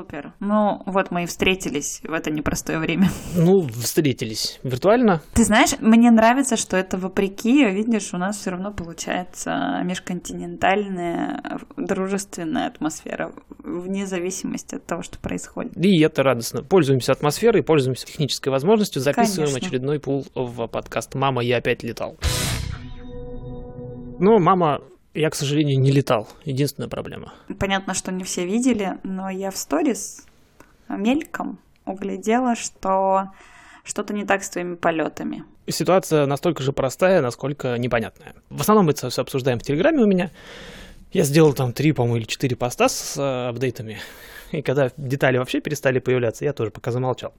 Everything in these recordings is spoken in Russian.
Супер. Ну, вот мы и встретились в это непростое время. Ну, встретились виртуально. Ты знаешь, мне нравится, что это вопреки, видишь, у нас все равно получается межконтинентальная дружественная атмосфера, вне зависимости от того, что происходит. И это радостно. Пользуемся атмосферой, пользуемся технической возможностью, записываем Конечно. очередной пул в подкаст «Мама, я опять летал». Но мама, я, к сожалению, не летал. Единственная проблема. Понятно, что не все видели, но я в сторис мельком углядела, что что-то не так с твоими полетами. Ситуация настолько же простая, насколько непонятная. В основном мы это все обсуждаем в Телеграме у меня. Я сделал там три, по-моему, или четыре поста с э, апдейтами. И когда детали вообще перестали появляться, я тоже пока замолчал.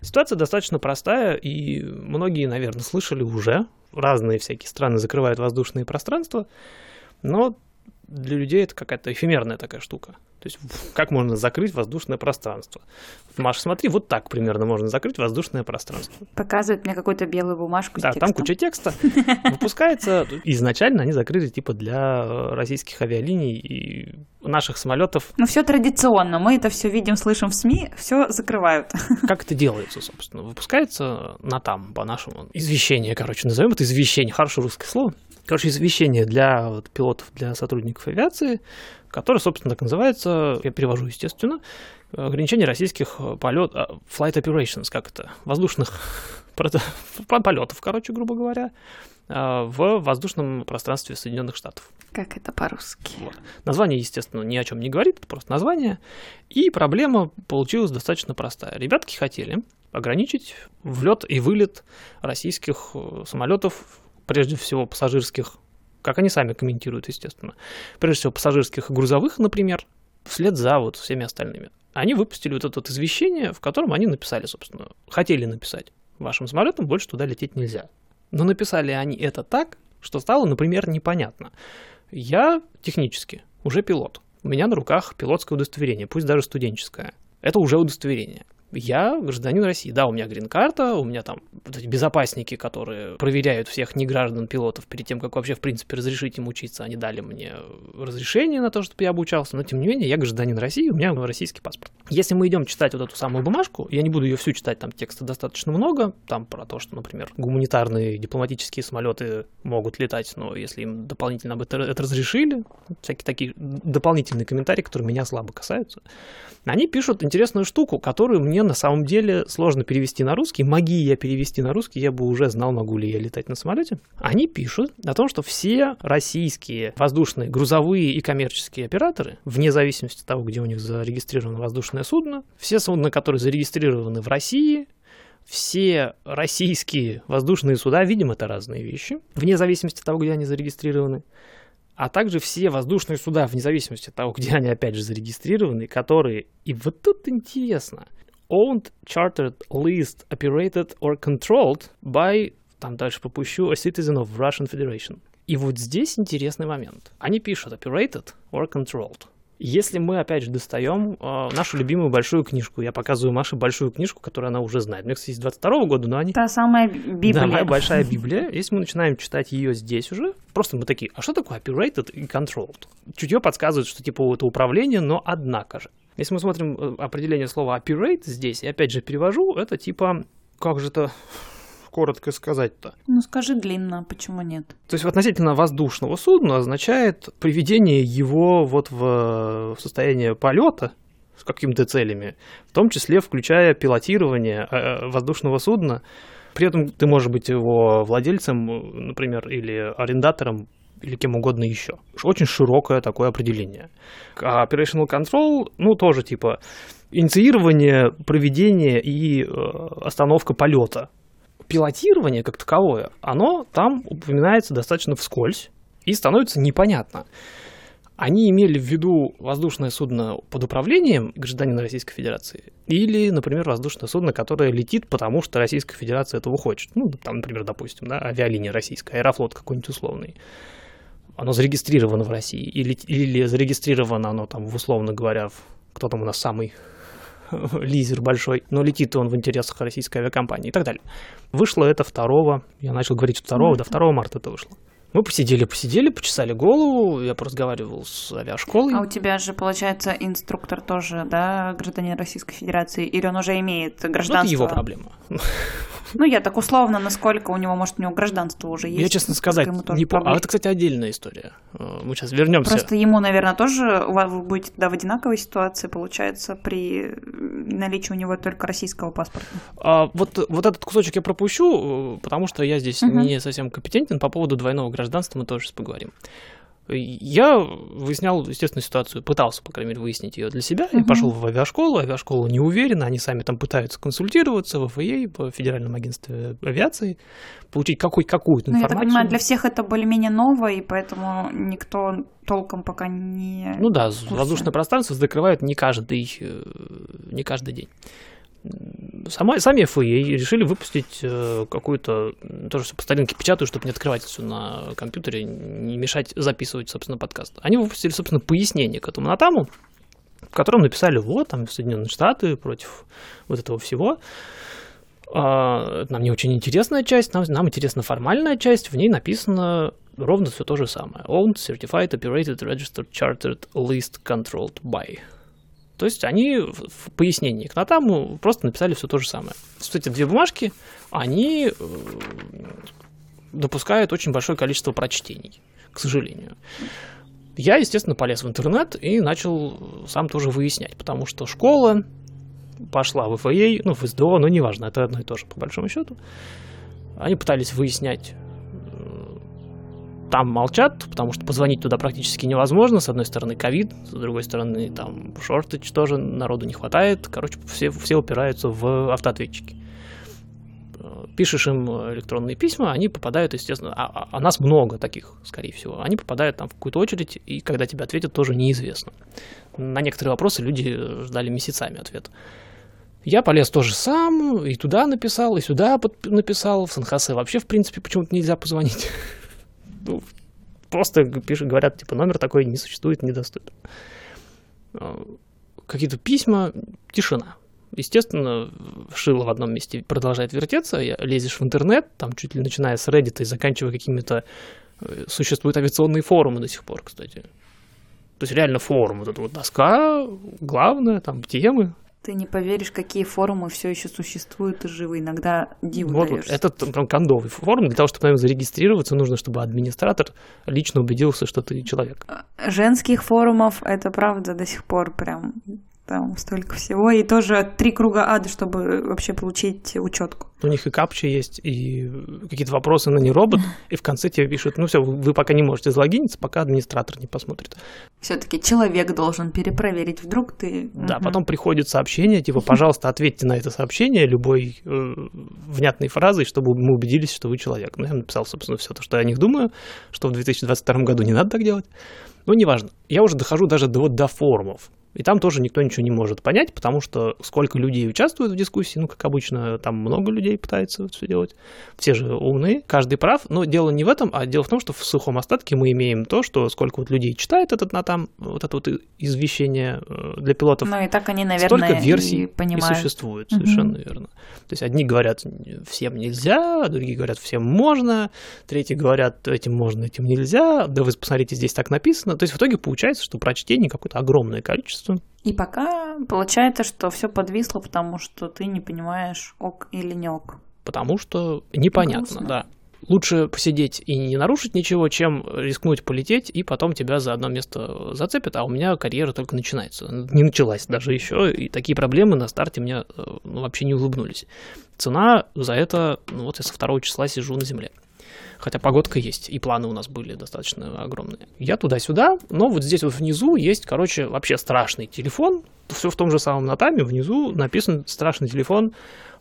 Ситуация достаточно простая, и многие, наверное, слышали уже. Разные всякие страны закрывают воздушные пространства, но для людей это какая-то эфемерная такая штука. То есть как можно закрыть воздушное пространство? Маша, смотри, вот так примерно можно закрыть воздушное пространство. Показывает мне какую-то белую бумажку Да, там куча текста. Выпускается. Изначально они закрыли типа для э, российских авиалиний и наших самолетов. Ну, все традиционно. Мы это все видим, слышим в СМИ, все закрывают. Как это делается, собственно? Выпускается на там, по-нашему. Извещение, короче, назовем это извещение. Хорошее русское слово. Короче, извещение для вот, пилотов, для сотрудников авиации, которое, собственно, так называется, я перевожу, естественно, ограничение российских полет, а, flight operations, как это, воздушных полетов, короче, грубо говоря, а, в воздушном пространстве Соединенных Штатов. Как это по-русски? Вот. Название, естественно, ни о чем не говорит, это просто название. И проблема получилась достаточно простая. Ребятки хотели ограничить влет и вылет российских э, самолетов, прежде всего пассажирских, как они сами комментируют, естественно. Прежде всего пассажирских и грузовых, например, вслед за вот всеми остальными. Они выпустили вот это вот извещение, в котором они написали, собственно, хотели написать, вашим самолетам больше туда лететь нельзя. Но написали они это так, что стало, например, непонятно. Я технически уже пилот. У меня на руках пилотское удостоверение, пусть даже студенческое. Это уже удостоверение. Я гражданин России. Да, у меня грин-карта, у меня там вот эти безопасники, которые проверяют всех неграждан пилотов перед тем, как вообще, в принципе, разрешить им учиться. Они дали мне разрешение на то, чтобы я обучался, но, тем не менее, я гражданин России, у меня российский паспорт. Если мы идем читать вот эту самую бумажку, я не буду ее всю читать, там текста достаточно много, там про то, что, например, гуманитарные дипломатические самолеты могут летать, но если им дополнительно об это, это разрешили, всякие такие дополнительные комментарии, которые меня слабо касаются, они пишут интересную штуку, которую мне на самом деле сложно перевести на русский. Моги я перевести на русский, я бы уже знал, могу ли я летать на самолете. Они пишут о том, что все российские воздушные, грузовые и коммерческие операторы, вне зависимости от того, где у них зарегистрировано воздушное судно, все судна, которые зарегистрированы в России, все российские воздушные суда, видимо, это разные вещи, вне зависимости от того, где они зарегистрированы, а также все воздушные суда, вне зависимости от того, где они опять же зарегистрированы, которые, и вот тут интересно, owned, chartered, leased, operated or controlled by, там дальше попущу, a citizen of Russian Federation. И вот здесь интересный момент. Они пишут operated or controlled. Если мы, опять же, достаем э, нашу любимую большую книжку, я показываю Маше большую книжку, которую она уже знает. Мне, кстати, с 22 года, но они Та самая Библия. да, моя большая Библия. Если мы начинаем читать ее здесь уже, просто мы такие, а что такое operated и controlled? Чутье подсказывает, что типа это управление, но однако же. Если мы смотрим э, определение слова operate здесь, и опять же перевожу, это типа, как же это коротко сказать-то? Ну скажи длинно, почему нет? То есть относительно воздушного судна означает приведение его вот в состояние полета с какими-то целями, в том числе включая пилотирование э, воздушного судна. При этом ты можешь быть его владельцем, например, или арендатором, или кем угодно еще. Очень широкое такое определение. А operational control, ну, тоже типа инициирование, проведение и э, остановка полета. Пилотирование как таковое, оно там упоминается достаточно вскользь и становится непонятно. Они имели в виду воздушное судно под управлением гражданина Российской Федерации или, например, воздушное судно, которое летит, потому что Российская Федерация этого хочет. Ну, там, например, допустим, да, авиалиния российская, аэрофлот какой-нибудь условный. Оно зарегистрировано в России или, или зарегистрировано оно там, условно говоря, в, кто там у нас самый лизер большой, но летит он в интересах российской авиакомпании и так далее. Вышло это 2, я начал говорить 2, до 2 марта это вышло. Мы посидели, посидели, почесали голову, я поразговаривал с авиашколой. А у тебя же, получается, инструктор тоже, да, гражданин Российской Федерации, или он уже имеет гражданство? Ну, это его проблема. Ну, я так условно, насколько у него, может, у него гражданство уже есть. Я, честно сказать, не помню. А это, кстати, отдельная история. Э, мы сейчас вернемся. Просто ему, наверное, тоже вы будете тогда в одинаковой ситуации, получается, при наличии у него только российского паспорта. А, вот, вот этот кусочек я пропущу, э, потому что я здесь угу. не совсем компетентен. По поводу двойного гражданства мы тоже поговорим. Я выяснял, естественно, ситуацию, пытался, по крайней мере, выяснить ее для себя. Я пошел в авиашколу, авиашкола не уверена, они сами там пытаются консультироваться в ФАЕ, по Федеральному агентству авиации, получить какой, какую-то информацию. Ну, я так понимаю, для всех это более-менее ново, и поэтому никто толком пока не... Ну да, воздушное пространство закрывают не каждый, э, не каждый день сама, сами FAA решили выпустить э, какую-то, тоже все по старинке печатаю, чтобы не открывать все на компьютере, не мешать записывать, собственно, подкаст. Они выпустили, собственно, пояснение к этому натаму, в котором написали, вот, там, Соединенные Штаты против вот этого всего. А, нам не очень интересная часть, нам, нам интересна формальная часть, в ней написано ровно все то же самое. Owned, Certified, Operated, Registered, Chartered, Leased, Controlled by. То есть они в пояснении к нотаму просто написали все то же самое. Кстати, две бумажки, они э, допускают очень большое количество прочтений, к сожалению. Я, естественно, полез в интернет и начал сам тоже выяснять, потому что школа пошла в ФАЕ, ну, в СДО, но неважно, это одно и то же, по большому счету. Они пытались выяснять там молчат, потому что позвонить туда практически невозможно. С одной стороны ковид, с другой стороны там шортыч тоже, народу не хватает. Короче, все, все упираются в автоответчики. Пишешь им электронные письма, они попадают, естественно, а, а, а нас много таких, скорее всего. Они попадают там в какую-то очередь, и когда тебе ответят, тоже неизвестно. На некоторые вопросы люди ждали месяцами ответ. Я полез тоже сам, и туда написал, и сюда написал. В Сан-Хосе вообще, в принципе, почему-то нельзя позвонить ну, просто пишут, говорят, типа, номер такой не существует, недоступен. А, какие-то письма, тишина. Естественно, шило в одном месте продолжает вертеться, лезешь в интернет, там чуть ли начиная с Reddit и заканчивая какими-то... Э, существуют авиационные форумы до сих пор, кстати. То есть реально форум, вот эта вот доска, главное, там темы, ты не поверишь, какие форумы все еще существуют и живы. Иногда диву вот, вот этот там кондовый форум. Для того, чтобы наверное, зарегистрироваться, нужно, чтобы администратор лично убедился, что ты человек. Женских форумов это правда до сих пор прям там столько всего, и тоже три круга ада, чтобы вообще получить учетку. У них и капча есть, и какие-то вопросы на не робот, и в конце тебе пишут, ну все, вы пока не можете залогиниться, пока администратор не посмотрит. Все-таки человек должен перепроверить, вдруг ты... Да, потом приходит сообщение, типа, пожалуйста, ответьте на это сообщение любой э, внятной фразой, чтобы мы убедились, что вы человек. Ну, я написал, собственно, все то, что я о них думаю, что в 2022 году не надо так делать. Ну, неважно. Я уже дохожу даже до, вот, до форумов. И там тоже никто ничего не может понять, потому что сколько людей участвует в дискуссии, ну, как обычно, там много людей пытается все делать. Все же умные, каждый прав, но дело не в этом, а дело в том, что в сухом остатке мы имеем то, что сколько вот людей читает этот на там, вот это вот извещение э, для пилотов. Ну и так они, наверное, столько версий и, понимают. и существует, совершенно угу. верно. То есть одни говорят, всем нельзя, другие говорят, всем можно, третьи говорят, этим можно, этим нельзя, да вы посмотрите, здесь так написано. То есть в итоге получается, что прочтений какое-то огромное количество. И пока получается, что все подвисло, потому что ты не понимаешь, ок или не ок. Потому что непонятно, Грустно. да лучше посидеть и не нарушить ничего, чем рискнуть полететь, и потом тебя за одно место зацепят, а у меня карьера только начинается. Не началась даже еще, и такие проблемы на старте мне э, ну, вообще не улыбнулись. Цена за это, ну вот я со второго числа сижу на земле. Хотя погодка есть, и планы у нас были достаточно огромные. Я туда-сюда, но вот здесь вот внизу есть, короче, вообще страшный телефон. Все в том же самом натаме, внизу написан страшный телефон,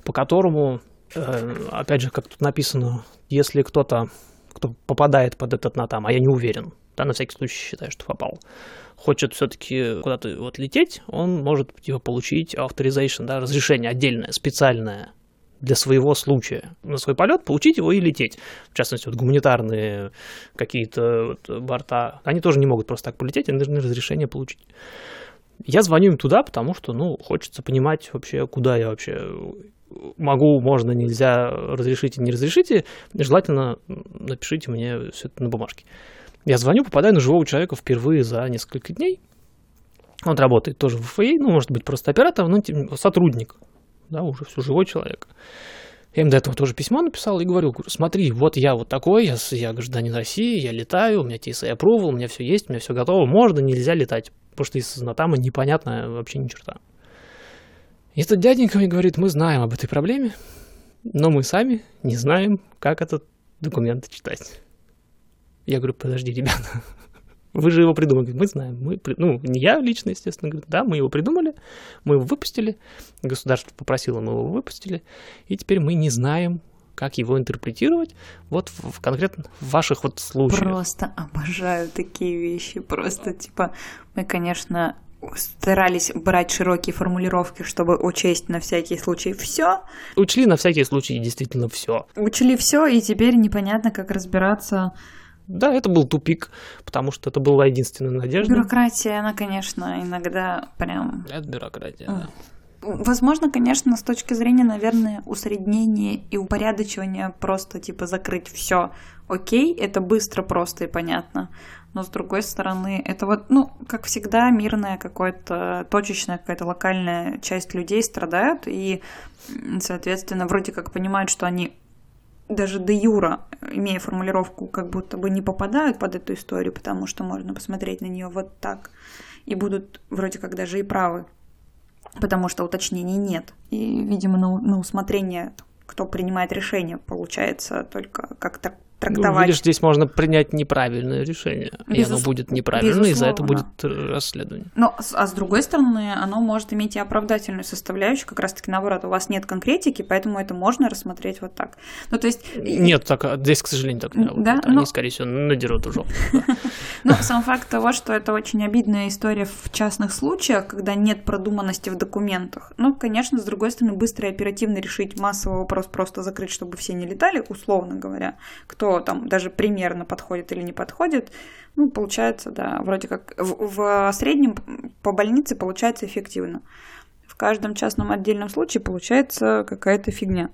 по которому Э, опять же, как тут написано, если кто-то, кто попадает под этот натам, а я не уверен, да, на всякий случай считаю, что попал, хочет все-таки куда-то вот лететь, он может типа, получить authorization, да, разрешение отдельное, специальное для своего случая на свой полет, получить его и лететь. В частности, вот гуманитарные какие-то вот борта, они тоже не могут просто так полететь, они должны разрешение получить. Я звоню им туда, потому что, ну, хочется понимать вообще, куда я вообще могу, можно, нельзя, разрешите, не разрешите, желательно напишите мне все это на бумажке. Я звоню, попадаю на живого человека впервые за несколько дней. Он работает тоже в ФАИ, ну, может быть, просто оператор, но сотрудник, да, уже все живой человек. Я им до этого тоже письмо написал и говорю, смотри, вот я вот такой, я, я гражданин России, я летаю, у меня TSA approval, у меня все есть, у меня все готово, можно, нельзя летать, потому что из Натама непонятно вообще ни черта. И этот дяденька мне говорит, мы знаем об этой проблеме, но мы сами не знаем, как этот документ читать. Я говорю, подожди, ребята, вы же его придумали. Мы знаем. Мы, ну, не я лично, естественно. Говорю, да, мы его придумали, мы его выпустили. Государство попросило, мы его выпустили. И теперь мы не знаем, как его интерпретировать вот в, в конкретно в ваших вот случаях. Просто обожаю такие вещи. Просто, типа, мы, конечно, старались брать широкие формулировки, чтобы учесть на всякий случай все. Учли на всякий случай действительно все. Учли все, и теперь непонятно, как разбираться да, это был тупик, потому что это была единственная надежда. Бюрократия, она, конечно, иногда прям... Это бюрократия, да. Возможно, конечно, с точки зрения, наверное, усреднения и упорядочивания просто типа закрыть все. Окей, это быстро, просто и понятно. Но с другой стороны, это вот, ну, как всегда, мирная какая-то точечная какая-то локальная часть людей страдают и, соответственно, вроде как понимают, что они даже де юра, имея формулировку, как будто бы не попадают под эту историю, потому что можно посмотреть на нее вот так, и будут вроде как даже и правы, потому что уточнений нет. И, видимо, на, на усмотрение, кто принимает решение, получается только как-то трактовать. Ну, видишь, здесь можно принять неправильное решение, Безус... и оно будет неправильно, и за это будет э, расследование. Но, а с другой стороны, оно может иметь и оправдательную составляющую, как раз-таки наоборот, у вас нет конкретики, поэтому это можно рассмотреть вот так. Ну, то есть... Нет, так, а здесь, к сожалению, так не работает. Да? Они, но... скорее всего, надерут уже. Ну, сам факт того, что это очень обидная история в частных случаях, когда нет продуманности в документах. Ну, конечно, с другой стороны, быстро и оперативно решить массовый вопрос, просто закрыть, чтобы все не летали, условно говоря, кто там даже примерно подходит или не подходит, ну, получается, да, вроде как в, в среднем по больнице получается эффективно. В каждом частном отдельном случае получается какая-то фигня.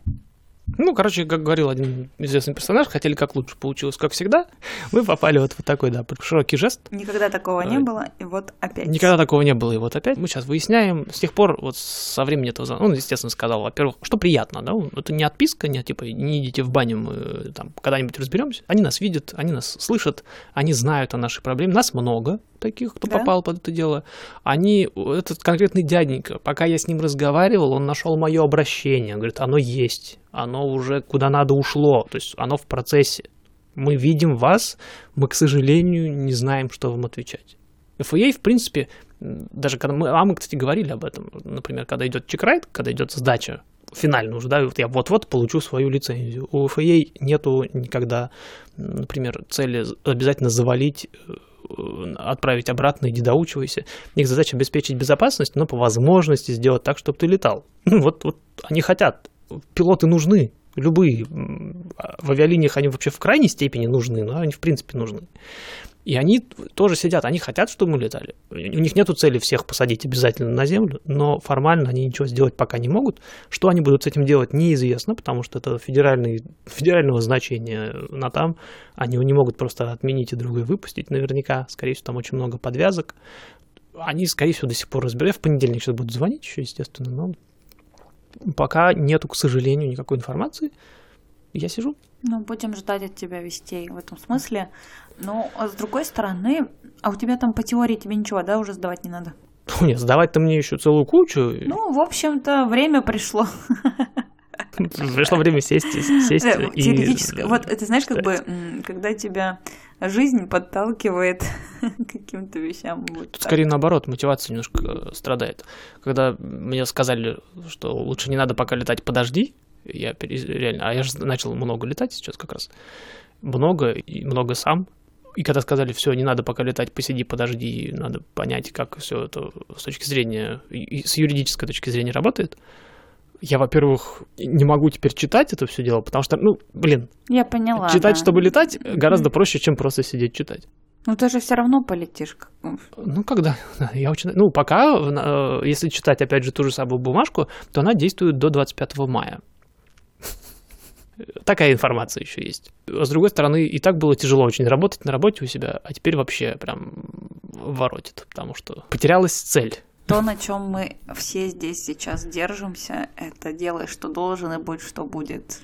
Ну, короче, как говорил один известный персонаж, хотели как лучше, получилось как всегда. Мы попали вот в такой, да, широкий жест. Никогда такого не было, и вот опять. Никогда такого не было, и вот опять. Мы сейчас выясняем. С тех пор, вот со времени этого, он, естественно, сказал, во-первых, что приятно, да, это не отписка, не типа, не идите в баню, мы там когда-нибудь разберемся. Они нас видят, они нас слышат, они знают о нашей проблеме. Нас много, таких, кто да? попал под это дело. Они, этот конкретный дяденька, пока я с ним разговаривал, он нашел мое обращение, говорит, оно есть, оно уже куда надо ушло, то есть оно в процессе. Мы видим вас, мы, к сожалению, не знаем, что вам отвечать. FAA, в принципе, даже когда мы, а мы, кстати, говорили об этом, например, когда идет чекрайт, когда идет сдача финально уже, да, вот я вот-вот получу свою лицензию. У FAA нету никогда, например, цели обязательно завалить Э, отправить обратно, иди доучивайся. Их задача обеспечить безопасность, но по возможности сделать так, чтобы ты летал. Вот, вот они хотят. Пилоты нужны, любые. В авиалиниях они вообще в крайней степени нужны, но они в принципе нужны. И они тоже сидят, они хотят, чтобы мы летали. У них нет цели всех посадить обязательно на землю, но формально они ничего сделать пока не могут. Что они будут с этим делать, неизвестно, потому что это федеральный, федерального значения на там. Они не могут просто отменить и другой выпустить наверняка. Скорее всего, там очень много подвязок. Они, скорее всего, до сих пор разбирают. В понедельник сейчас будут звонить еще, естественно, но пока нету, к сожалению, никакой информации. Я сижу. Ну, будем ждать от тебя вестей в этом смысле. Но а с другой стороны, а у тебя там по теории тебе ничего, да, уже сдавать не надо? Ну, нет, сдавать-то мне еще целую кучу. Ну, в общем-то, время пришло. Пришло время сесть, сесть э, и... Вот, это знаешь, как бы, когда тебя жизнь подталкивает к каким-то вещам. Вот Тут скорее наоборот, мотивация немножко страдает. Когда мне сказали, что лучше не надо пока летать, подожди, я реально, а я же начал много летать сейчас как раз. Много и много сам. И когда сказали, все, не надо пока летать, посиди, подожди, надо понять, как все это с точки зрения, с юридической точки зрения работает, я, во-первых, не могу теперь читать это все дело, потому что, ну, блин. Я поняла. Читать, да. чтобы летать, гораздо проще, чем просто сидеть читать. Ну ты же все равно полетишь. Ну, когда? Я очень... Ну, пока, э, если читать, опять же, ту же самую бумажку, то она действует до 25 мая. Такая информация еще есть. С другой стороны, и так было тяжело очень работать на работе у себя, а теперь вообще прям воротит, потому что потерялась цель. То, на чем мы все здесь сейчас держимся, это делай, что должен, и будь, что будет.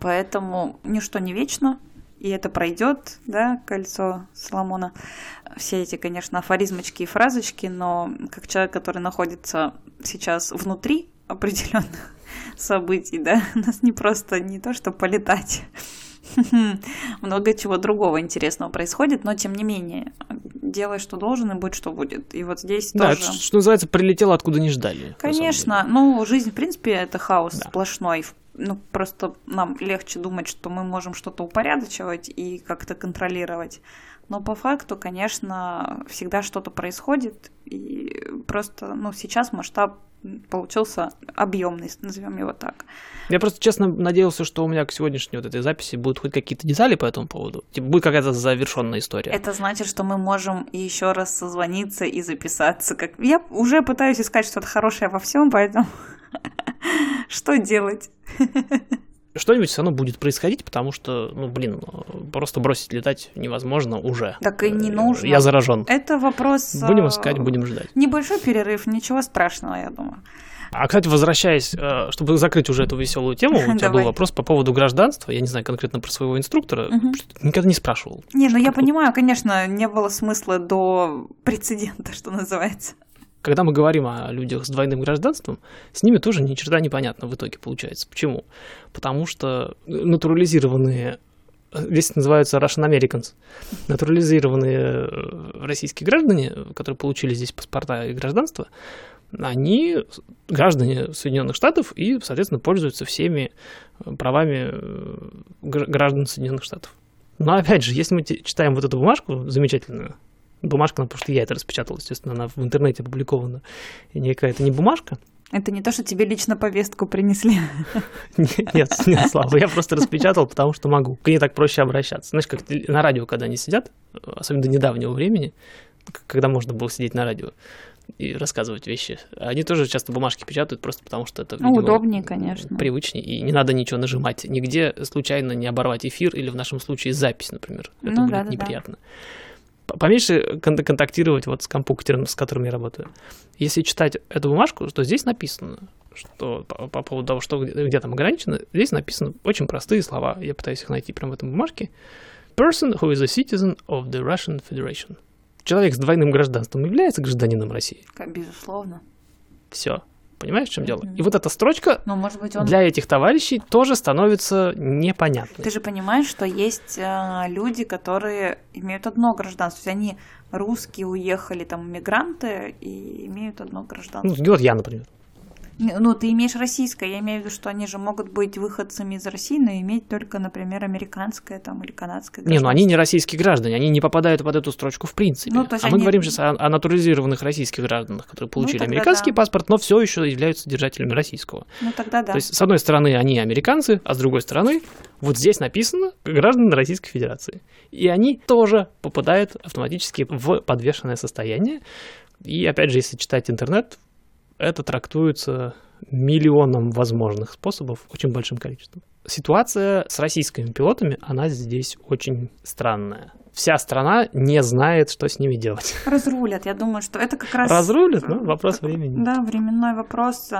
Поэтому ничто не вечно, и это пройдет, да, кольцо Соломона. Все эти, конечно, афоризмочки и фразочки, но как человек, который находится сейчас внутри определенных событий, да, у нас не просто не то, что полетать, много чего другого интересного происходит, но тем не менее, делай, что должен, и будь, что будет. И вот здесь да, тоже... Это, что называется, прилетело, откуда не ждали. Конечно, ну, жизнь, в принципе, это хаос да. сплошной. Ну, просто нам легче думать, что мы можем что-то упорядочивать и как-то контролировать. Но по факту, конечно, всегда что-то происходит, и просто, ну, сейчас масштаб получился объемный, назовем его так. Я просто честно надеялся, что у меня к сегодняшней вот этой записи будут хоть какие-то детали по этому поводу. Типа будет какая-то завершенная история. Это значит, что мы можем еще раз созвониться и записаться. Как... Я уже пытаюсь искать что-то хорошее во всем, поэтому что делать? что-нибудь все равно будет происходить, потому что, ну, блин, просто бросить летать невозможно уже. Так и не нужно. Я заражен. Это вопрос... Будем искать, будем ждать. Небольшой перерыв, ничего страшного, я думаю. А, кстати, возвращаясь, э, чтобы закрыть уже эту веселую тему, у тебя был вопрос по поводу гражданства. Я не знаю конкретно про своего инструктора, угу. никогда не спрашивал. Не, ну я понимаю, конечно, не было смысла до прецедента, что называется когда мы говорим о людях с двойным гражданством, с ними тоже ни черта непонятно в итоге получается. Почему? Потому что натурализированные здесь называются Russian Americans, натурализированные э, российские граждане, которые получили здесь паспорта и гражданство, они граждане Соединенных Штатов и, соответственно, пользуются всеми правами э, граждан Соединенных Штатов. Но опять же, если мы читаем вот эту бумажку замечательную, бумажка, потому что я это распечатал, естественно, она в интернете опубликована. И некая это не бумажка. Это не то, что тебе лично повестку принесли. Нет, нет, Слава, я просто распечатал, потому что могу. К ней так проще обращаться. Знаешь, как на радио, когда они сидят, особенно до недавнего времени, когда можно было сидеть на радио и рассказывать вещи. Они тоже часто бумажки печатают, просто потому что это, ну, видимо, удобнее, конечно. Привычнее, и не надо ничего нажимать. Нигде случайно не оборвать эфир или в нашем случае запись, например. Это ну, будет да, неприятно. Да поменьше контактировать вот с компьютером, с которым я работаю. Если читать эту бумажку, то здесь написано, что по, по поводу того, что где, где там ограничено, здесь написаны очень простые слова. Я пытаюсь их найти прямо в этом бумажке. Person who is a citizen of the Russian Federation. Человек с двойным гражданством является гражданином России? Безусловно. Все. Понимаешь, в чем дело? И вот эта строчка Но, может быть, он... для этих товарищей тоже становится непонятной. Ты же понимаешь, что есть э, люди, которые имеют одно гражданство. То есть они русские уехали, там, мигранты, и имеют одно гражданство. Ну, вот я, например. Ну, ты имеешь российское, я имею в виду, что они же могут быть выходцами из России, но иметь только, например, американское там, или канадское Не, ну они не российские граждане, они не попадают под эту строчку в принципе. Ну, то есть а они... мы говорим сейчас о, о натурализированных российских гражданах, которые ну, получили ну, американский да. паспорт, но все еще являются держателями российского. Ну тогда да. То есть, с одной стороны, они американцы, а с другой стороны, вот здесь написано граждане Российской Федерации. И они тоже попадают автоматически в подвешенное состояние. И опять же, если читать интернет, это трактуется миллионом возможных способов, очень большим количеством. Ситуация с российскими пилотами, она здесь очень странная. Вся страна не знает, что с ними делать. Разрулят, я думаю, что это как раз... Разрулят, ну, вопрос времени. Да, временной вопрос.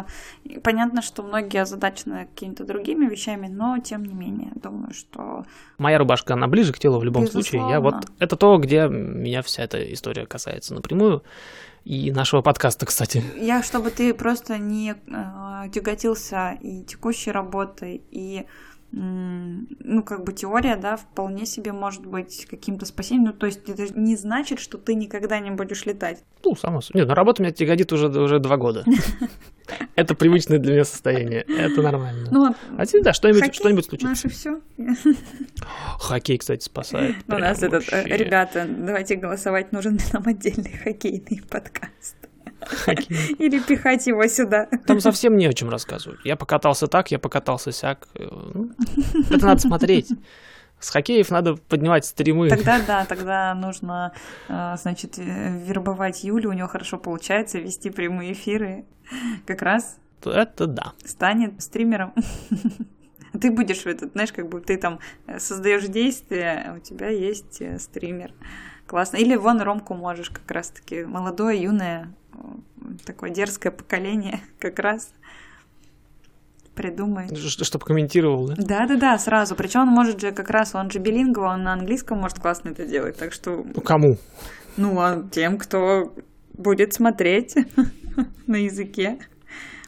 Понятно, что многие озадачены какими-то другими вещами, но тем не менее, думаю, что... Моя рубашка, она ближе к телу в любом Безусловно. случае. Я вот... Это то, где меня вся эта история касается напрямую и нашего подкаста, кстати. Я, чтобы ты просто не э, тяготился и текущей работой, и ну, как бы теория, да, вполне себе может быть каким-то спасением. Ну, то есть это не значит, что ты никогда не будешь летать. Ну, само собой. Нет, на работу меня тяготит уже, уже два года. Это привычное для меня состояние. Это нормально. Ну, а тебе, да, что-нибудь, что-нибудь случится. Наше все. Хоккей, кстати, спасает. У нас этот, э, ребята, давайте голосовать, нужен нам отдельный хоккейный подкаст. Или пихать его сюда. Там совсем не о чем рассказывать. Я покатался так, я покатался сяк. Ну, это надо смотреть. С хоккеев надо поднимать стримы. Тогда да, тогда нужно, э, значит, э, вербовать Юлю, у нее хорошо получается вести прямые эфиры. Как раз это да. Станет стримером. Ты будешь в этот, знаешь, как бы ты там э, создаешь действие, а у тебя есть стример. Классно. Или вон Ромку можешь как раз-таки молодое, юное, такое дерзкое поколение как раз придумай. Чтобы комментировал, да? Да-да-да, сразу. Причем он может же как раз, он же билингва, он на английском может классно это делать, так что... Ну, кому? Ну, а тем, кто будет смотреть на языке.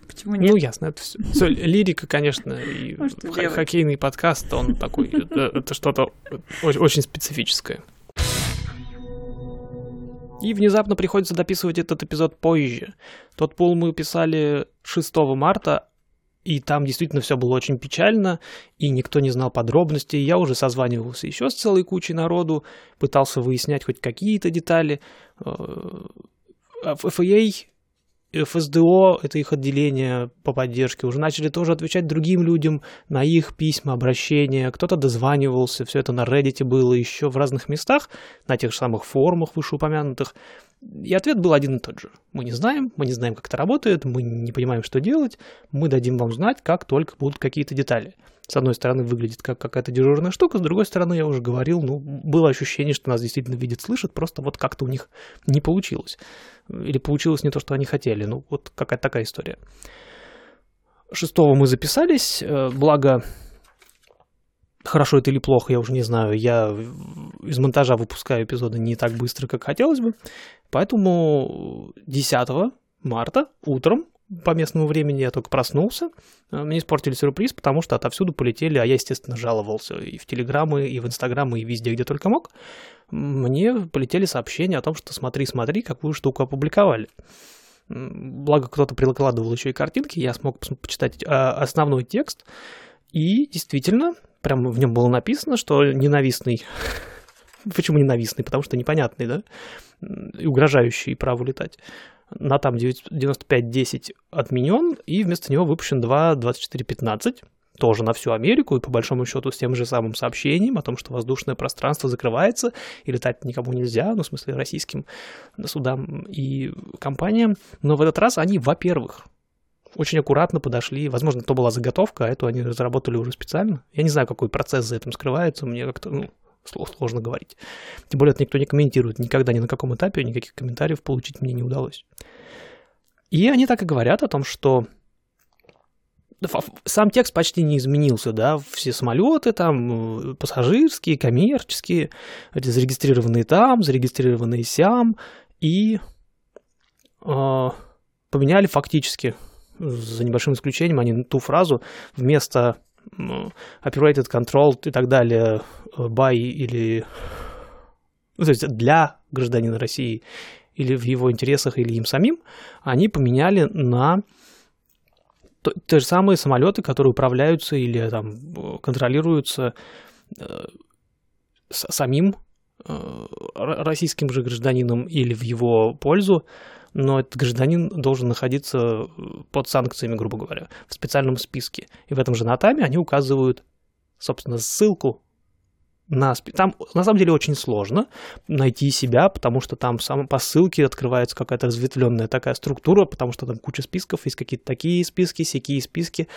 Почему нет? Ну, ясно, это все. все лирика, конечно, и ну, хоккейный подкаст, он такой, это, это что-то очень специфическое. И внезапно приходится дописывать этот эпизод позже. Тот пол мы писали 6 марта, и там действительно все было очень печально, и никто не знал подробностей. Я уже созванивался еще с целой кучей народу, пытался выяснять хоть какие-то детали. FAA, э, ФСДО, это их отделение по поддержке, уже начали тоже отвечать другим людям на их письма, обращения. Кто-то дозванивался, все это на Reddit было еще в разных местах, на тех же самых форумах вышеупомянутых. И ответ был один и тот же. Мы не знаем, мы не знаем, как это работает, мы не понимаем, что делать, мы дадим вам знать, как только будут какие-то детали. С одной стороны, выглядит как какая-то дежурная штука, с другой стороны, я уже говорил, ну, было ощущение, что нас действительно видят, слышат, просто вот как-то у них не получилось. Или получилось не то, что они хотели. Ну, вот какая-то такая история. Шестого мы записались, э, благо Хорошо это или плохо, я уже не знаю. Я из монтажа выпускаю эпизоды не так быстро, как хотелось бы. Поэтому 10 марта утром по местному времени я только проснулся. Мне испортили сюрприз, потому что отовсюду полетели, а я, естественно, жаловался и в Телеграмы, и в Инстаграмы, и везде, где только мог. Мне полетели сообщения о том, что смотри, смотри, какую штуку опубликовали. Благо, кто-то прикладывал еще и картинки, я смог почитать а, основной текст. И действительно, прям в нем было написано, что ненавистный... Почему ненавистный? Потому что непонятный, да? И угрожающий праву летать. На там 95.10 отменен, и вместо него выпущен 2.24.15, тоже на всю Америку, и по большому счету с тем же самым сообщением о том, что воздушное пространство закрывается, и летать никому нельзя, ну, в смысле, российским судам и компаниям. Но в этот раз они, во-первых, очень аккуратно подошли. Возможно, то была заготовка, а эту они разработали уже специально. Я не знаю, какой процесс за этим скрывается. Мне как-то ну, сложно говорить. Тем более, это никто не комментирует. Никогда ни на каком этапе никаких комментариев получить мне не удалось. И они так и говорят о том, что сам текст почти не изменился, да, все самолеты там, э, пассажирские, коммерческие, зарегистрированные там, зарегистрированные сям, и э, поменяли фактически за небольшим исключением, они ту фразу вместо operated control и так далее э, by или ну, то есть для гражданина России или в его интересах, или им самим, они поменяли на те же самые самолеты, которые управляются или там контролируются э, самим э, российским же гражданином или в его пользу но этот гражданин должен находиться э, под санкциями, грубо говоря, в специальном списке. И в этом же натаме они указывают, собственно, ссылку на Там на самом деле очень сложно найти себя, потому что там сам по ссылке открывается какая-то разветвленная такая структура, потому что там куча списков, есть какие-то такие списки, всякие списки.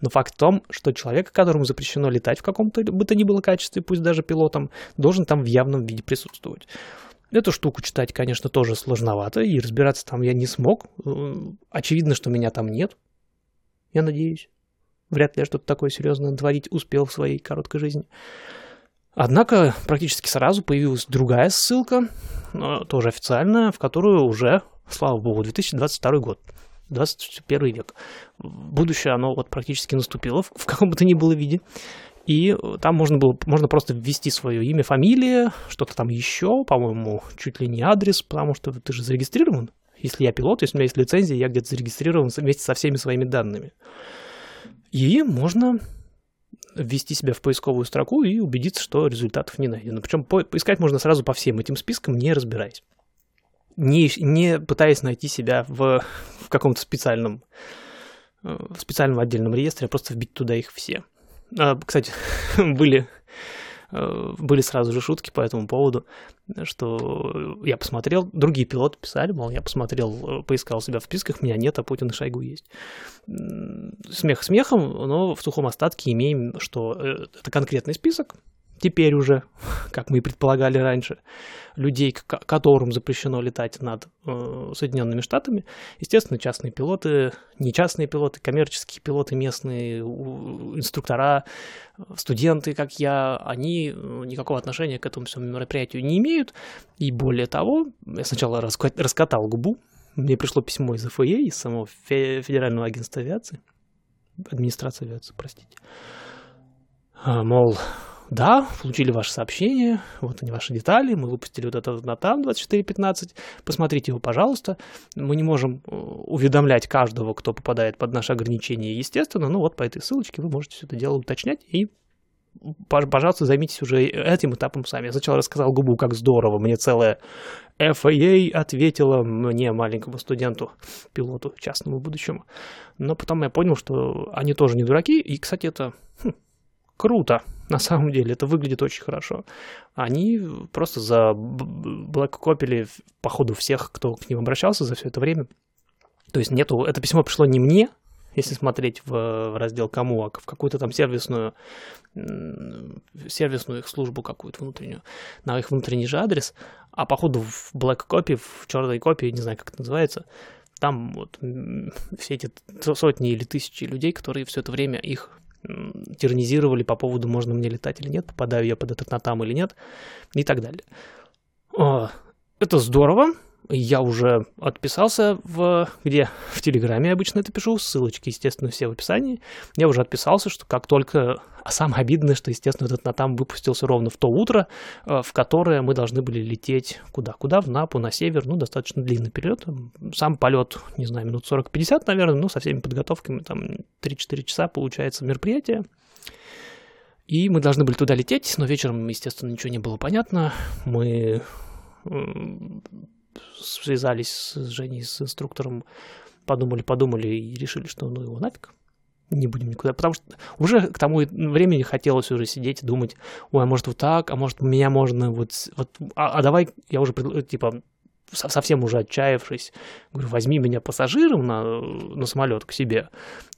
Но факт в том, что человек, которому запрещено летать в каком-то бы то ни было качестве, пусть даже пилотом, должен там в явном виде присутствовать. Эту штуку читать, конечно, тоже сложновато, и разбираться там я не смог. Э, очевидно, что меня там нет. Я надеюсь. Вряд ли я что-то такое серьезное творить успел в своей короткой жизни. Однако практически сразу появилась другая ссылка, тоже официальная, в которую уже, слава богу, 2022 год. 21 век. Будущее, оно вот практически наступило в каком бы то ни было виде. И там можно было, можно просто ввести свое имя, фамилия, что-то там еще, по-моему, чуть ли не адрес, потому что ты же зарегистрирован. Если я пилот, если у меня есть лицензия, я где-то зарегистрирован вместе со всеми своими данными. И можно ввести себя в поисковую строку и убедиться, что результатов не найдено. Причем по поискать можно сразу по всем этим спискам, не разбираясь. Не, не пытаясь найти себя в, в каком-то специальном, э, в специальном отдельном реестре, а просто вбить туда их все. А, кстати, были э, были сразу же шутки по этому поводу, что я посмотрел, другие пилоты писали, мол, я посмотрел, поискал себя в списках, меня нет, а Путин и Шойгу есть. Смех смехом, но в сухом остатке имеем, что это конкретный список, теперь уже, как мы и предполагали раньше, людей, которым запрещено летать над э, Соединенными Штатами. Естественно, частные пилоты, не частные пилоты, коммерческие пилоты, местные инструктора, студенты, как я, они э, никакого отношения к этому всему мероприятию не имеют. И более того, я сначала раскатал губу, мне пришло письмо из ФАЕ, из самого Федерального агентства авиации, администрации авиации, простите, а, мол, да, получили ваше сообщение, вот они ваши детали, мы выпустили вот это на там 2415, посмотрите его, пожалуйста. Мы не можем э, уведомлять каждого, кто попадает под наши ограничения, естественно, ну вот по этой ссылочке вы можете все это дело уточнять и пожалуйста, займитесь уже этим этапом сами. Я сначала рассказал Губу, как здорово, мне целая FAA ответила мне, маленькому студенту, пилоту частному будущему. Но потом я понял, что они тоже не дураки, и, кстати, это хм, круто, на самом деле, это выглядит очень хорошо. Они просто за блэккопили, походу, всех, кто к ним обращался за все это время. То есть нету, это письмо пришло не мне, если смотреть в, в раздел кому, а в какую-то там сервисную, сервисную их службу какую-то внутреннюю, на их внутренний же адрес, а походу в black copy, в черной копии, не знаю, как это называется, там вот все эти сотни или тысячи людей, которые все это время их тиранизировали по поводу, можно мне летать или нет, попадаю я под этот натам или нет, и так далее. Это здорово, я уже отписался в... Где? В Телеграме обычно это пишу, ссылочки, естественно, все в описании. Я уже отписался, что как только... А самое обидное, что, естественно, этот Натам выпустился ровно в то утро, э, в которое мы должны были лететь куда? Куда? В Напу, на север. Ну, достаточно длинный перелет. Сам полет, не знаю, минут 40-50, наверное, ну, со всеми подготовками, там 3-4 часа получается мероприятие. И мы должны были туда лететь, но вечером, естественно, ничего не было понятно. Мы связались с Женей, с инструктором, подумали, подумали и решили, что ну его нафиг, не будем никуда. Потому что уже к тому времени хотелось уже сидеть и думать, ой, а может вот так, а может меня можно вот, вот а, а давай, я уже, типа, совсем уже отчаявшись, говорю, возьми меня пассажиром на, на самолет к себе,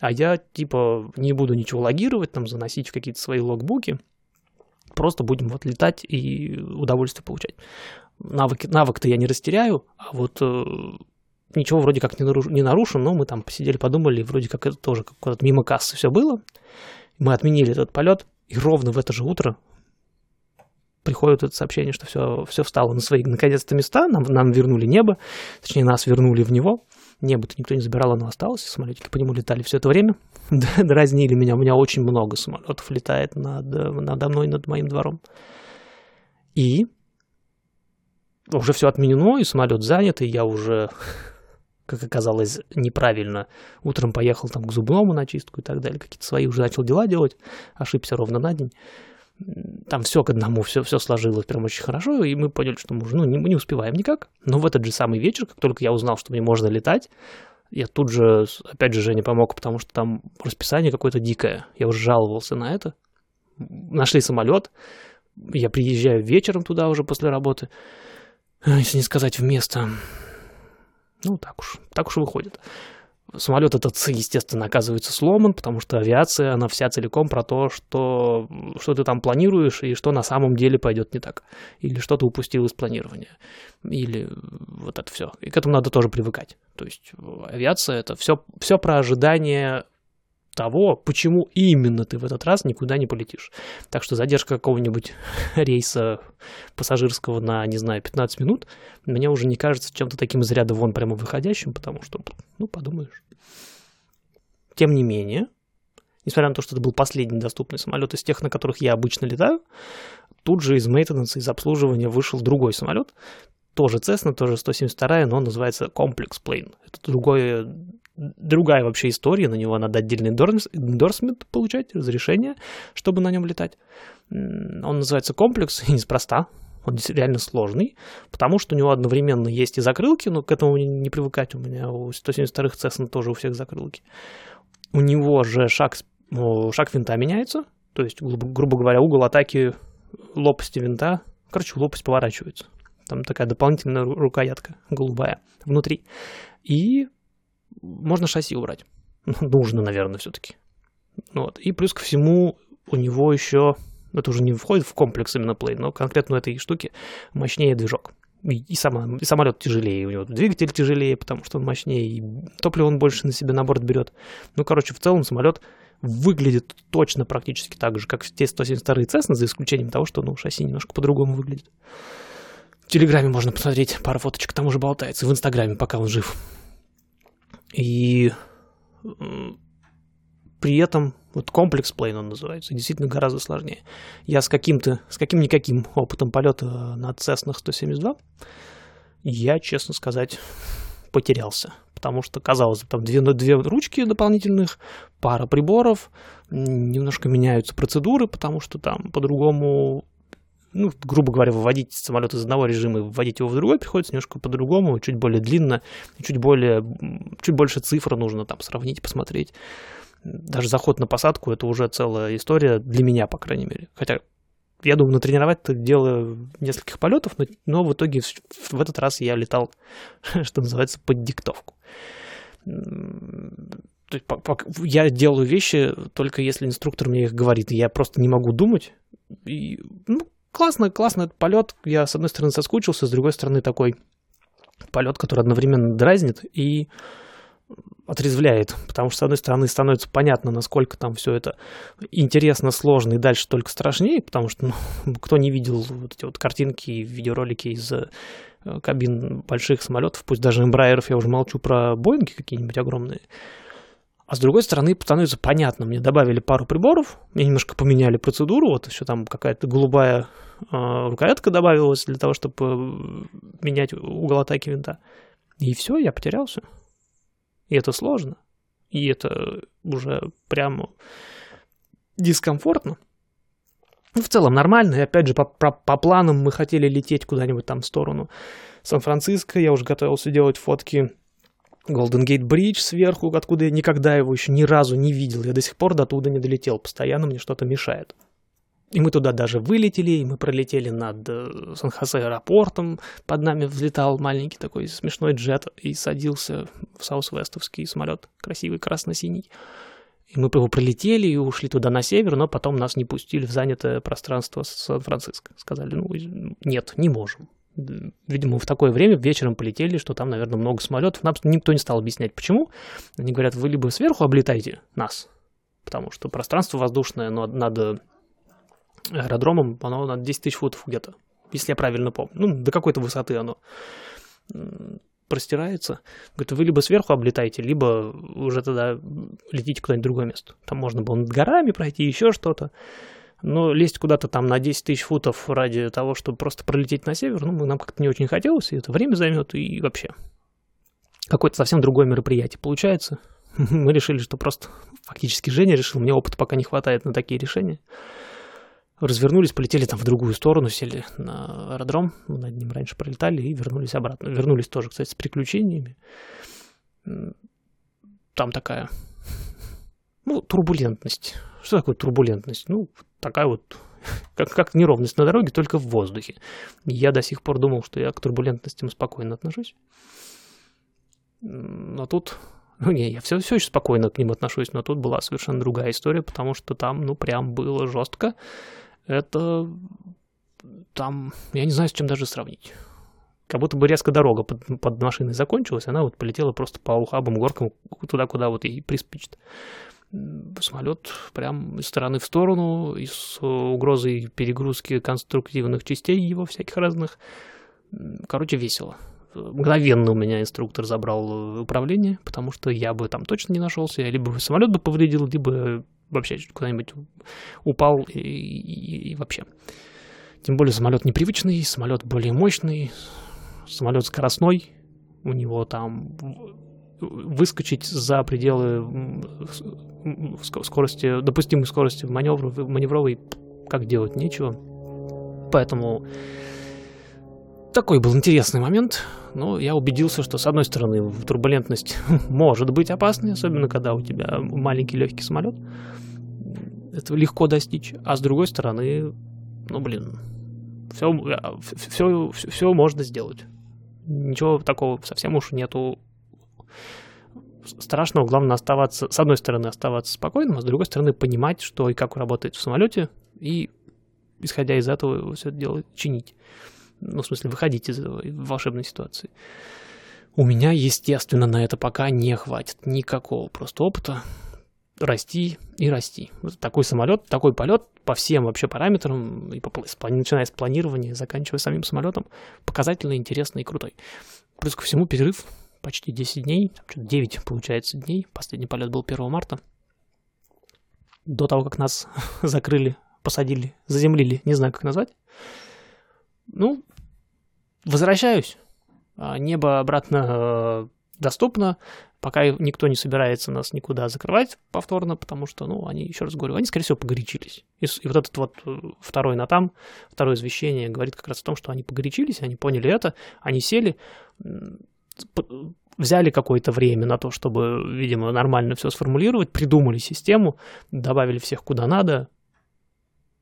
а я, типа, не буду ничего логировать, там, заносить в какие-то свои логбуки, просто будем вот летать и удовольствие получать навыки, навык-то я не растеряю, а вот э, ничего вроде как не, наруш, не нарушен, но мы там посидели, подумали, вроде как это тоже как мимо кассы все было. Мы отменили этот полет, и ровно в это же утро приходит это сообщение, что все, все встало на свои наконец-то места, нам, нам вернули небо, точнее нас вернули в него. Небо-то никто не забирал, оно осталось, самолетики по нему летали все это время, дразнили меня, у меня очень много самолетов летает над, надо мной, над моим двором. И уже все отменено, и самолет занят, и я уже, как оказалось, неправильно утром поехал там к зубному на чистку и так далее, какие-то свои уже начал дела делать, ошибся ровно на день. Там все к одному, все, все сложилось прям очень хорошо, и мы поняли, что мы, уже, ну, не, мы не успеваем никак. Но в этот же самый вечер, как только я узнал, что мне можно летать, я тут же, опять же, Женя помог, потому что там расписание какое-то дикое. Я уже жаловался на это. Нашли самолет. Я приезжаю вечером туда уже после работы. Э, если не сказать вместо. Ну, так уж, так уж и выходит. Самолет этот, естественно, оказывается сломан, потому что авиация, она вся целиком про то, что, что ты там планируешь и что на самом деле пойдет не так. Или что ты упустил из планирования. Или вот это все. И к этому надо тоже привыкать. То есть авиация это все, все про ожидание того, почему именно ты в этот раз никуда не полетишь. Так что задержка какого-нибудь рейса пассажирского на, не знаю, 15 минут мне уже не кажется чем-то таким из ряда вон прямо выходящим, потому что, ну, подумаешь. Тем не менее, несмотря на то, что это был последний доступный самолет из тех, на которых я обычно летаю, тут же из мейтенанса, из обслуживания вышел другой самолет, тоже Cessna, тоже 172, но он называется Complex Plane. Это другое другая вообще история, на него надо отдельный эндорсмент получать, разрешение, чтобы на нем летать. Он называется комплекс, и неспроста, он реально сложный, потому что у него одновременно есть и закрылки, но к этому не привыкать, у меня у 172-х Cessna тоже у всех закрылки. У него же шаг, шаг винта меняется, то есть, грубо, говоря, угол атаки лопасти винта, короче, лопасть поворачивается. Там такая дополнительная рукоятка голубая внутри. И можно шасси убрать. Нужно, наверное, все-таки. Вот. И плюс ко всему у него еще, это уже не входит в комплекс именно плей, но конкретно у этой штуки мощнее движок. И, и, сама, и самолет тяжелее, у него двигатель тяжелее, потому что он мощнее, и топливо он больше на себя на борт берет. Ну, короче, в целом самолет выглядит точно практически так же, как те 172 Cessna, за исключением того, что ну, шасси немножко по-другому выглядит. В Телеграме можно посмотреть, пару фоточек там уже болтается, в Инстаграме, пока он жив. И при этом вот комплекс плейн он называется, действительно гораздо сложнее. Я с каким-то, с каким-никаким опытом полета на Cessna 172, я, честно сказать, потерялся. Потому что, казалось бы, там две, две ручки дополнительных, пара приборов, немножко меняются процедуры, потому что там по-другому ну, грубо говоря, выводить самолет из одного режима и вводить его в другой приходится немножко по-другому, чуть более длинно, чуть более, чуть больше цифр нужно там сравнить, посмотреть. Даже заход на посадку это уже целая история для меня, по крайней мере. Хотя я думаю, натренировать это дело нескольких полетов, но, но в итоге в, этот раз я летал, что называется, под диктовку. То есть, я делаю вещи только если инструктор мне их говорит. Я просто не могу думать. И, ну, классно, классно этот полет. Я, с одной стороны, соскучился, с другой стороны, такой полет, который одновременно дразнит и отрезвляет, потому что, с одной стороны, становится понятно, насколько там все это интересно, сложно и дальше только страшнее, потому что, ну, кто не видел вот эти вот картинки и видеоролики из э, кабин больших самолетов, пусть даже Эмбрайеров, я уже молчу про Боинги какие-нибудь огромные, а с другой стороны, становится понятно, мне добавили пару приборов, мне немножко поменяли процедуру, вот еще там какая-то голубая э, рукоятка добавилась для того, чтобы э, менять угол атаки винта. И все, я потерялся. И это сложно. И это уже прям дискомфортно. Ну, в целом нормально. И опять же, по, по, по планам мы хотели лететь куда-нибудь там в сторону Сан-Франциско. Я уже готовился делать фотки Golden Gate Bridge сверху, откуда я никогда его еще ни разу не видел. Я до сих пор до туда не долетел. Постоянно мне что-то мешает. И мы туда даже вылетели, и мы пролетели над э, Сан-Хосе аэропортом. Под нами взлетал маленький такой смешной джет и садился в Саус-Вестовский самолет, красивый красно-синий. И мы его пролетели и ушли туда на север, но потом нас не пустили в занятое пространство Сан-Франциско. Сказали, ну, нет, не можем видимо, в такое время вечером полетели, что там, наверное, много самолетов. Нам никто не стал объяснять, почему. Они говорят, вы либо сверху облетайте нас, потому что пространство воздушное но над аэродромом, оно на 10 тысяч футов где-то, если я правильно помню. Ну, до какой-то высоты оно простирается. Говорит, вы либо сверху облетаете, либо уже тогда летите куда-нибудь другое место. Там можно было над горами пройти, еще что-то. Но лезть куда-то там на 10 тысяч футов ради того, чтобы просто пролететь на север, ну, нам как-то не очень хотелось, и это время займет, и вообще. Какое-то совсем другое мероприятие получается. Мы решили, что просто фактически Женя решил, мне опыта пока не хватает на такие решения. Развернулись, полетели там в другую сторону, сели на аэродром, над ним раньше пролетали и вернулись обратно. Вернулись тоже, кстати, с приключениями. Там такая, ну, турбулентность. Что такое турбулентность? Ну, такая вот, как, как неровность на дороге, только в воздухе. Я до сих пор думал, что я к турбулентностям спокойно отношусь. Но тут, ну не, я все, все еще спокойно к ним отношусь, но тут была совершенно другая история, потому что там, ну, прям было жестко. Это там, я не знаю, с чем даже сравнить. Как будто бы резко дорога под, под машиной закончилась, она вот полетела просто по ухабам, горкам туда, куда вот ей приспичит самолет прям из стороны в сторону, и с угрозой перегрузки конструктивных частей его всяких разных. Короче, весело. Мгновенно у меня инструктор забрал управление, потому что я бы там точно не нашелся. Я либо самолет бы повредил, либо вообще куда-нибудь упал и, и, и вообще. Тем более самолет непривычный, самолет более мощный, самолет скоростной. У него там выскочить за пределы скорости, допустимой скорости маневра, маневровой, как делать нечего. Поэтому такой был интересный момент, но я убедился, что с одной стороны турбулентность может быть опасной, особенно когда у тебя маленький легкий самолет. Это легко достичь. А с другой стороны, ну, блин, все, все, все, все можно сделать. Ничего такого совсем уж нету страшного. Главное оставаться, с одной стороны, оставаться спокойным, а с другой стороны, понимать, что и как работает в самолете, и, исходя из этого, все это дело чинить. Ну, в смысле, выходить из этого волшебной ситуации. У меня, естественно, на это пока не хватит никакого просто опыта расти и расти. Вот такой самолет, такой полет по всем вообще параметрам, и по, начиная с планирования, заканчивая самим самолетом, показательно, интересный и крутой. Плюс ко всему перерыв почти 10 дней, 9 получается дней. Последний полет был 1 марта. До того, как нас закрыли, посадили, заземлили, не знаю, как назвать. Ну, возвращаюсь. А, небо обратно э, доступно, пока никто не собирается нас никуда закрывать повторно, потому что, ну, они, еще раз говорю, они, скорее всего, погорячились. И, и вот этот вот э, второй на там, второе извещение говорит как раз о том, что они погорячились, они поняли это, они сели, взяли какое-то время на то, чтобы, видимо, нормально все сформулировать, придумали систему, добавили всех куда надо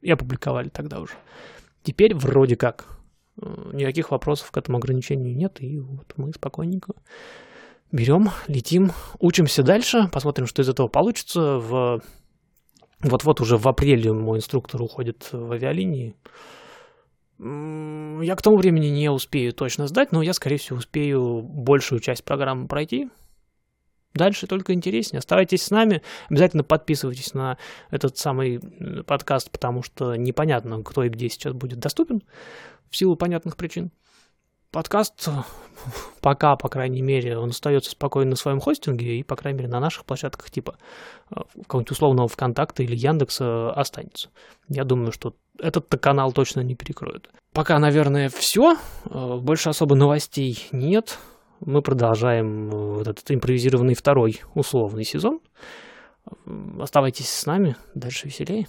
и опубликовали тогда уже. Теперь вроде как э, никаких вопросов к этому ограничению нет, и вот мы спокойненько берем, летим, учимся дальше, посмотрим, что из этого получится. В... Вот-вот уже в апреле мой инструктор уходит в авиалинии. Я к тому времени не успею точно сдать, но я, скорее всего, успею большую часть программы пройти. Дальше только интереснее. Оставайтесь с нами. Обязательно подписывайтесь на этот самый подкаст, потому что непонятно, кто и где сейчас будет доступен в силу понятных причин. Подкаст пока, по крайней мере, он остается спокойно на своем хостинге и, по крайней мере, на наших площадках типа э, какого-нибудь условного ВКонтакта или Яндекса останется. Я думаю, что этот канал точно не перекроет. Пока, наверное, все. Э, больше особо новостей нет. Мы продолжаем э, вот этот импровизированный второй условный сезон. Оставайтесь с нами, дальше веселее.